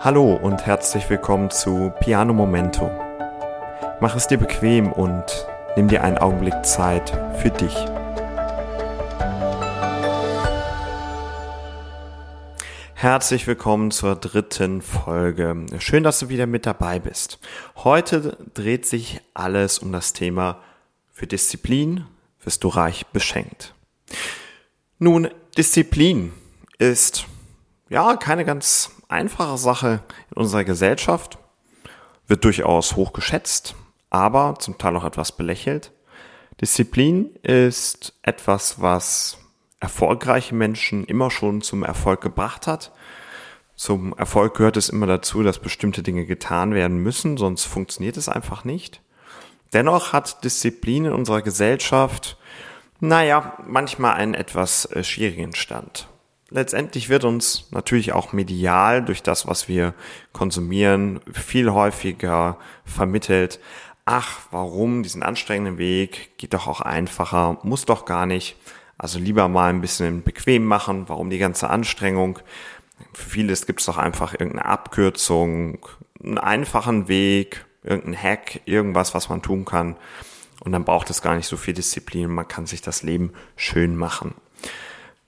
Hallo und herzlich willkommen zu Piano Momento. Mach es dir bequem und nimm dir einen Augenblick Zeit für dich. Herzlich willkommen zur dritten Folge. Schön, dass du wieder mit dabei bist. Heute dreht sich alles um das Thema für Disziplin wirst du reich beschenkt. Nun, Disziplin ist ja keine ganz einfache Sache in unserer Gesellschaft, wird durchaus hoch geschätzt, aber zum Teil auch etwas belächelt. Disziplin ist etwas, was erfolgreiche Menschen immer schon zum Erfolg gebracht hat. Zum Erfolg gehört es immer dazu, dass bestimmte Dinge getan werden müssen, sonst funktioniert es einfach nicht. Dennoch hat Disziplin in unserer Gesellschaft, naja, manchmal einen etwas äh, schwierigen Stand letztendlich wird uns natürlich auch medial durch das, was wir konsumieren, viel häufiger vermittelt, ach, warum diesen anstrengenden Weg, geht doch auch einfacher, muss doch gar nicht. Also lieber mal ein bisschen bequem machen, warum die ganze Anstrengung. Für vieles gibt es doch einfach irgendeine Abkürzung, einen einfachen Weg, irgendein Hack, irgendwas, was man tun kann. Und dann braucht es gar nicht so viel Disziplin, man kann sich das Leben schön machen.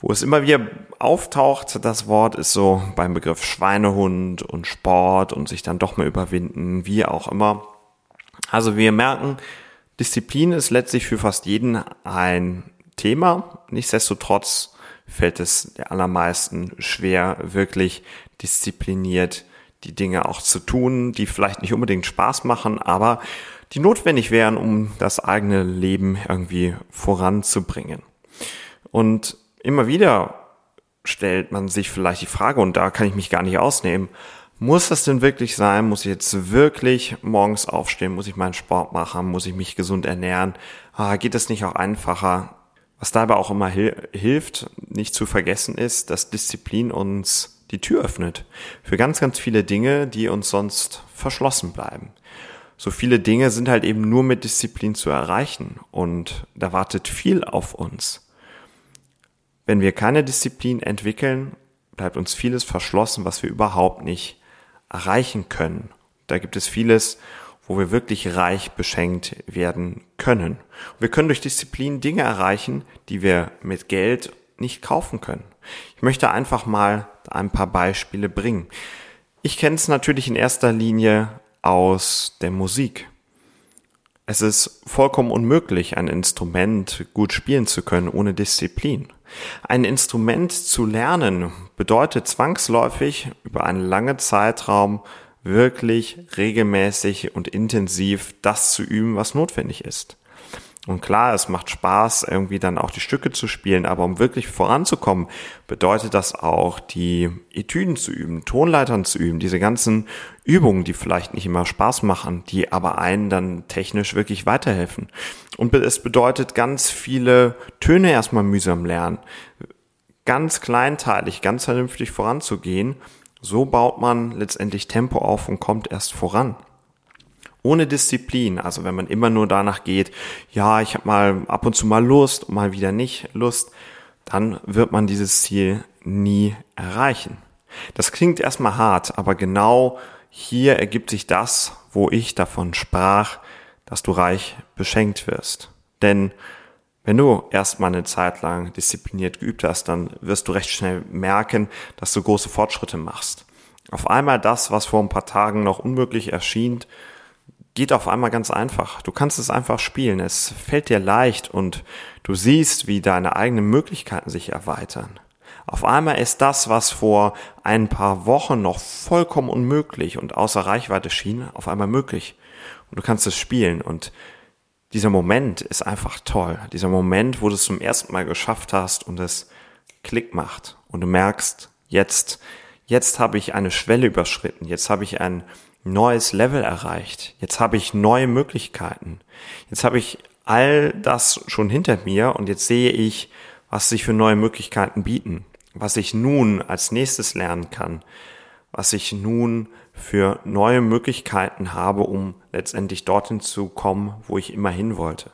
Wo es immer wieder auftaucht, das Wort ist so beim Begriff Schweinehund und Sport und sich dann doch mal überwinden, wie auch immer. Also wir merken, Disziplin ist letztlich für fast jeden ein Thema. Nichtsdestotrotz fällt es der allermeisten schwer, wirklich diszipliniert die Dinge auch zu tun, die vielleicht nicht unbedingt Spaß machen, aber die notwendig wären, um das eigene Leben irgendwie voranzubringen. Und immer wieder stellt man sich vielleicht die Frage, und da kann ich mich gar nicht ausnehmen, muss das denn wirklich sein? Muss ich jetzt wirklich morgens aufstehen? Muss ich meinen Sport machen? Muss ich mich gesund ernähren? Ah, geht das nicht auch einfacher? Was dabei auch immer hil hilft, nicht zu vergessen ist, dass Disziplin uns die Tür öffnet für ganz, ganz viele Dinge, die uns sonst verschlossen bleiben. So viele Dinge sind halt eben nur mit Disziplin zu erreichen und da wartet viel auf uns. Wenn wir keine Disziplin entwickeln, bleibt uns vieles verschlossen, was wir überhaupt nicht erreichen können. Da gibt es vieles, wo wir wirklich reich beschenkt werden können. Wir können durch Disziplin Dinge erreichen, die wir mit Geld nicht kaufen können. Ich möchte einfach mal ein paar Beispiele bringen. Ich kenne es natürlich in erster Linie aus der Musik. Es ist vollkommen unmöglich, ein Instrument gut spielen zu können ohne Disziplin. Ein Instrument zu lernen bedeutet zwangsläufig über einen langen Zeitraum wirklich regelmäßig und intensiv das zu üben, was notwendig ist. Und klar, es macht Spaß, irgendwie dann auch die Stücke zu spielen, aber um wirklich voranzukommen, bedeutet das auch, die Etüden zu üben, Tonleitern zu üben, diese ganzen Übungen, die vielleicht nicht immer Spaß machen, die aber einen dann technisch wirklich weiterhelfen. Und es bedeutet ganz viele Töne erstmal mühsam lernen, ganz kleinteilig, ganz vernünftig voranzugehen. So baut man letztendlich Tempo auf und kommt erst voran ohne Disziplin, also wenn man immer nur danach geht, ja, ich habe mal ab und zu mal Lust mal wieder nicht Lust, dann wird man dieses Ziel nie erreichen. Das klingt erstmal hart, aber genau hier ergibt sich das, wo ich davon sprach, dass du reich beschenkt wirst. Denn wenn du erstmal eine Zeit lang diszipliniert geübt hast, dann wirst du recht schnell merken, dass du große Fortschritte machst. Auf einmal das, was vor ein paar Tagen noch unmöglich erschien, geht auf einmal ganz einfach. Du kannst es einfach spielen. Es fällt dir leicht und du siehst, wie deine eigenen Möglichkeiten sich erweitern. Auf einmal ist das, was vor ein paar Wochen noch vollkommen unmöglich und außer Reichweite schien, auf einmal möglich. Und du kannst es spielen und dieser Moment ist einfach toll. Dieser Moment, wo du es zum ersten Mal geschafft hast und es Klick macht und du merkst, jetzt, jetzt habe ich eine Schwelle überschritten, jetzt habe ich ein neues Level erreicht. Jetzt habe ich neue Möglichkeiten. Jetzt habe ich all das schon hinter mir und jetzt sehe ich, was sich für neue Möglichkeiten bieten, was ich nun als nächstes lernen kann, was ich nun für neue Möglichkeiten habe, um letztendlich dorthin zu kommen, wo ich immer hin wollte.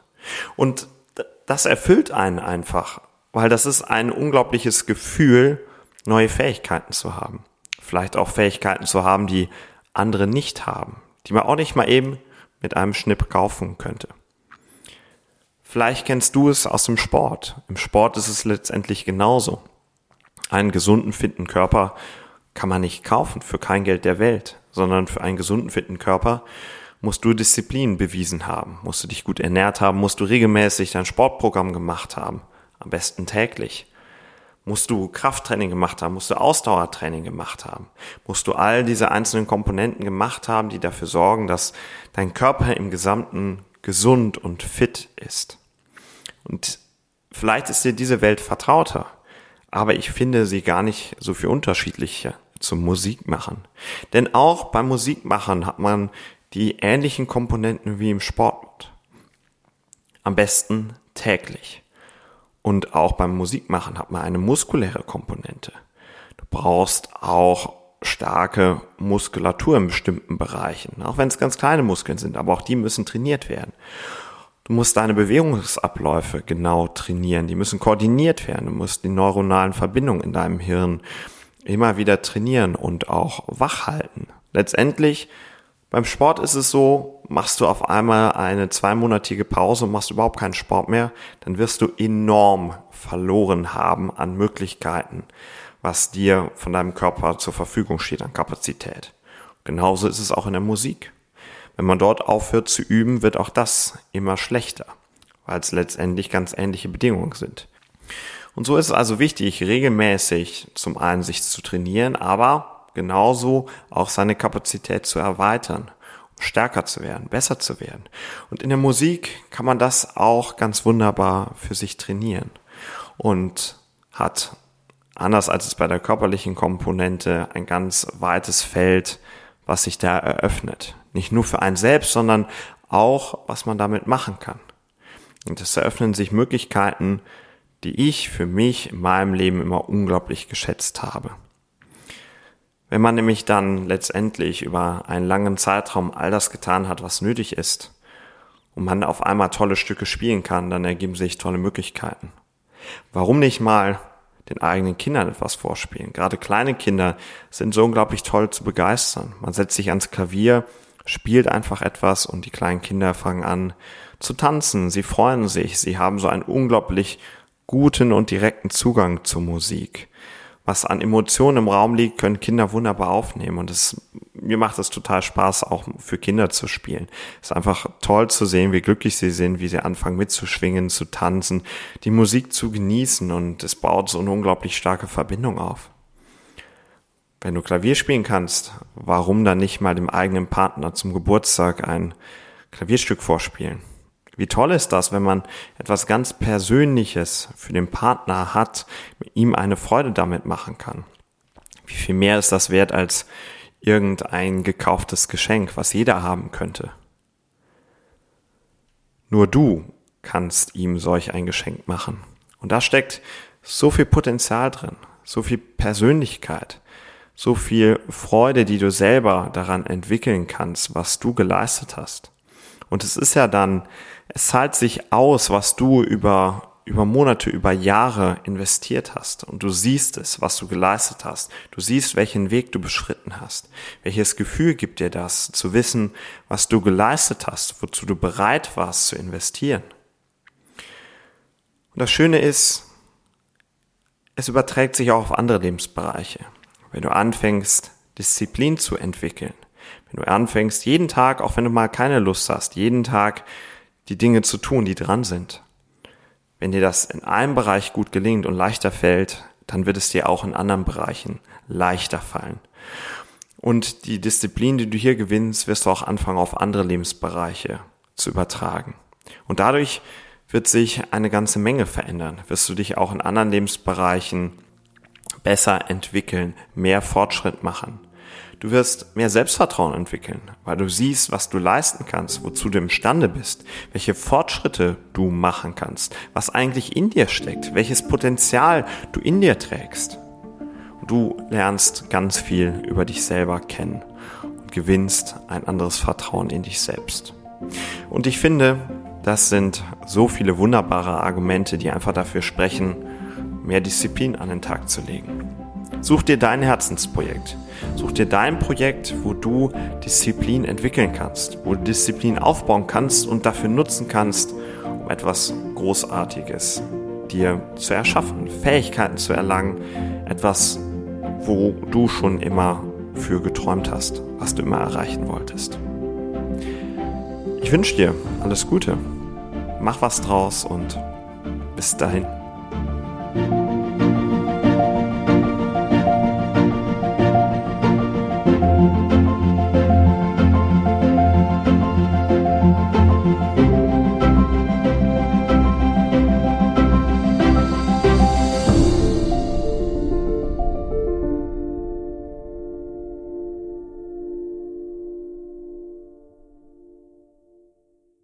Und das erfüllt einen einfach, weil das ist ein unglaubliches Gefühl, neue Fähigkeiten zu haben. vielleicht auch Fähigkeiten zu haben, die andere nicht haben, die man auch nicht mal eben mit einem Schnipp kaufen könnte. Vielleicht kennst du es aus dem Sport. Im Sport ist es letztendlich genauso. Einen gesunden, fitten Körper kann man nicht kaufen für kein Geld der Welt, sondern für einen gesunden, fitten Körper musst du Disziplin bewiesen haben, musst du dich gut ernährt haben, musst du regelmäßig dein Sportprogramm gemacht haben, am besten täglich. Musst du Krafttraining gemacht haben, musst du Ausdauertraining gemacht haben, musst du all diese einzelnen Komponenten gemacht haben, die dafür sorgen, dass dein Körper im Gesamten gesund und fit ist. Und vielleicht ist dir diese Welt vertrauter, aber ich finde sie gar nicht so viel unterschiedlicher zum Musikmachen. Denn auch beim Musikmachen hat man die ähnlichen Komponenten wie im Sport. Am besten täglich. Und auch beim Musikmachen hat man eine muskuläre Komponente. Du brauchst auch starke Muskulatur in bestimmten Bereichen, auch wenn es ganz kleine Muskeln sind, aber auch die müssen trainiert werden. Du musst deine Bewegungsabläufe genau trainieren, die müssen koordiniert werden, du musst die neuronalen Verbindungen in deinem Hirn immer wieder trainieren und auch wach halten. Letztendlich beim Sport ist es so, machst du auf einmal eine zweimonatige Pause und machst überhaupt keinen Sport mehr, dann wirst du enorm verloren haben an Möglichkeiten, was dir von deinem Körper zur Verfügung steht an Kapazität. Genauso ist es auch in der Musik. Wenn man dort aufhört zu üben, wird auch das immer schlechter, weil es letztendlich ganz ähnliche Bedingungen sind. Und so ist es also wichtig, regelmäßig zum einen sich zu trainieren, aber genauso auch seine Kapazität zu erweitern, stärker zu werden, besser zu werden. Und in der Musik kann man das auch ganz wunderbar für sich trainieren und hat anders als es bei der körperlichen Komponente ein ganz weites Feld, was sich da eröffnet. Nicht nur für einen selbst, sondern auch, was man damit machen kann. Und es eröffnen sich Möglichkeiten, die ich für mich in meinem Leben immer unglaublich geschätzt habe. Wenn man nämlich dann letztendlich über einen langen Zeitraum all das getan hat, was nötig ist, und man auf einmal tolle Stücke spielen kann, dann ergeben sich tolle Möglichkeiten. Warum nicht mal den eigenen Kindern etwas vorspielen? Gerade kleine Kinder sind so unglaublich toll zu begeistern. Man setzt sich ans Klavier, spielt einfach etwas und die kleinen Kinder fangen an zu tanzen. Sie freuen sich. Sie haben so einen unglaublich guten und direkten Zugang zur Musik was an Emotionen im Raum liegt, können Kinder wunderbar aufnehmen. Und es, mir macht es total Spaß, auch für Kinder zu spielen. Es ist einfach toll zu sehen, wie glücklich sie sind, wie sie anfangen mitzuschwingen, zu tanzen, die Musik zu genießen und es baut so eine unglaublich starke Verbindung auf. Wenn du Klavier spielen kannst, warum dann nicht mal dem eigenen Partner zum Geburtstag ein Klavierstück vorspielen? Wie toll ist das, wenn man etwas ganz Persönliches für den Partner hat, ihm eine Freude damit machen kann? Wie viel mehr ist das wert als irgendein gekauftes Geschenk, was jeder haben könnte? Nur du kannst ihm solch ein Geschenk machen. Und da steckt so viel Potenzial drin, so viel Persönlichkeit, so viel Freude, die du selber daran entwickeln kannst, was du geleistet hast. Und es ist ja dann es zahlt sich aus, was du über über Monate, über Jahre investiert hast und du siehst es, was du geleistet hast. Du siehst, welchen Weg du beschritten hast. Welches Gefühl gibt dir das, zu wissen, was du geleistet hast, wozu du bereit warst zu investieren. Und das Schöne ist, es überträgt sich auch auf andere Lebensbereiche. Wenn du anfängst, Disziplin zu entwickeln, wenn du anfängst, jeden Tag, auch wenn du mal keine Lust hast, jeden Tag die Dinge zu tun, die dran sind. Wenn dir das in einem Bereich gut gelingt und leichter fällt, dann wird es dir auch in anderen Bereichen leichter fallen. Und die Disziplin, die du hier gewinnst, wirst du auch anfangen, auf andere Lebensbereiche zu übertragen. Und dadurch wird sich eine ganze Menge verändern. Wirst du dich auch in anderen Lebensbereichen besser entwickeln, mehr Fortschritt machen. Du wirst mehr Selbstvertrauen entwickeln, weil du siehst, was du leisten kannst, wozu du imstande bist, welche Fortschritte du machen kannst, was eigentlich in dir steckt, welches Potenzial du in dir trägst. Und du lernst ganz viel über dich selber kennen und gewinnst ein anderes Vertrauen in dich selbst. Und ich finde, das sind so viele wunderbare Argumente, die einfach dafür sprechen, mehr Disziplin an den Tag zu legen. Such dir dein Herzensprojekt. Such dir dein Projekt, wo du Disziplin entwickeln kannst, wo du Disziplin aufbauen kannst und dafür nutzen kannst, um etwas Großartiges dir zu erschaffen, Fähigkeiten zu erlangen, etwas, wo du schon immer für geträumt hast, was du immer erreichen wolltest. Ich wünsche dir alles Gute, mach was draus und bis dahin.